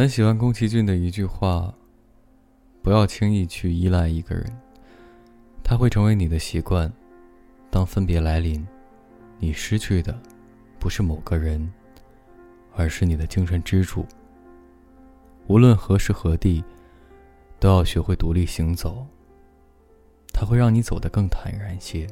很喜欢宫崎骏的一句话不要轻易去依赖一个人他会成为你的习惯当分别来临你失去的不是某个人而是你的精神支柱。无论何时何地都要学会独立行走他会让你走得更坦然些。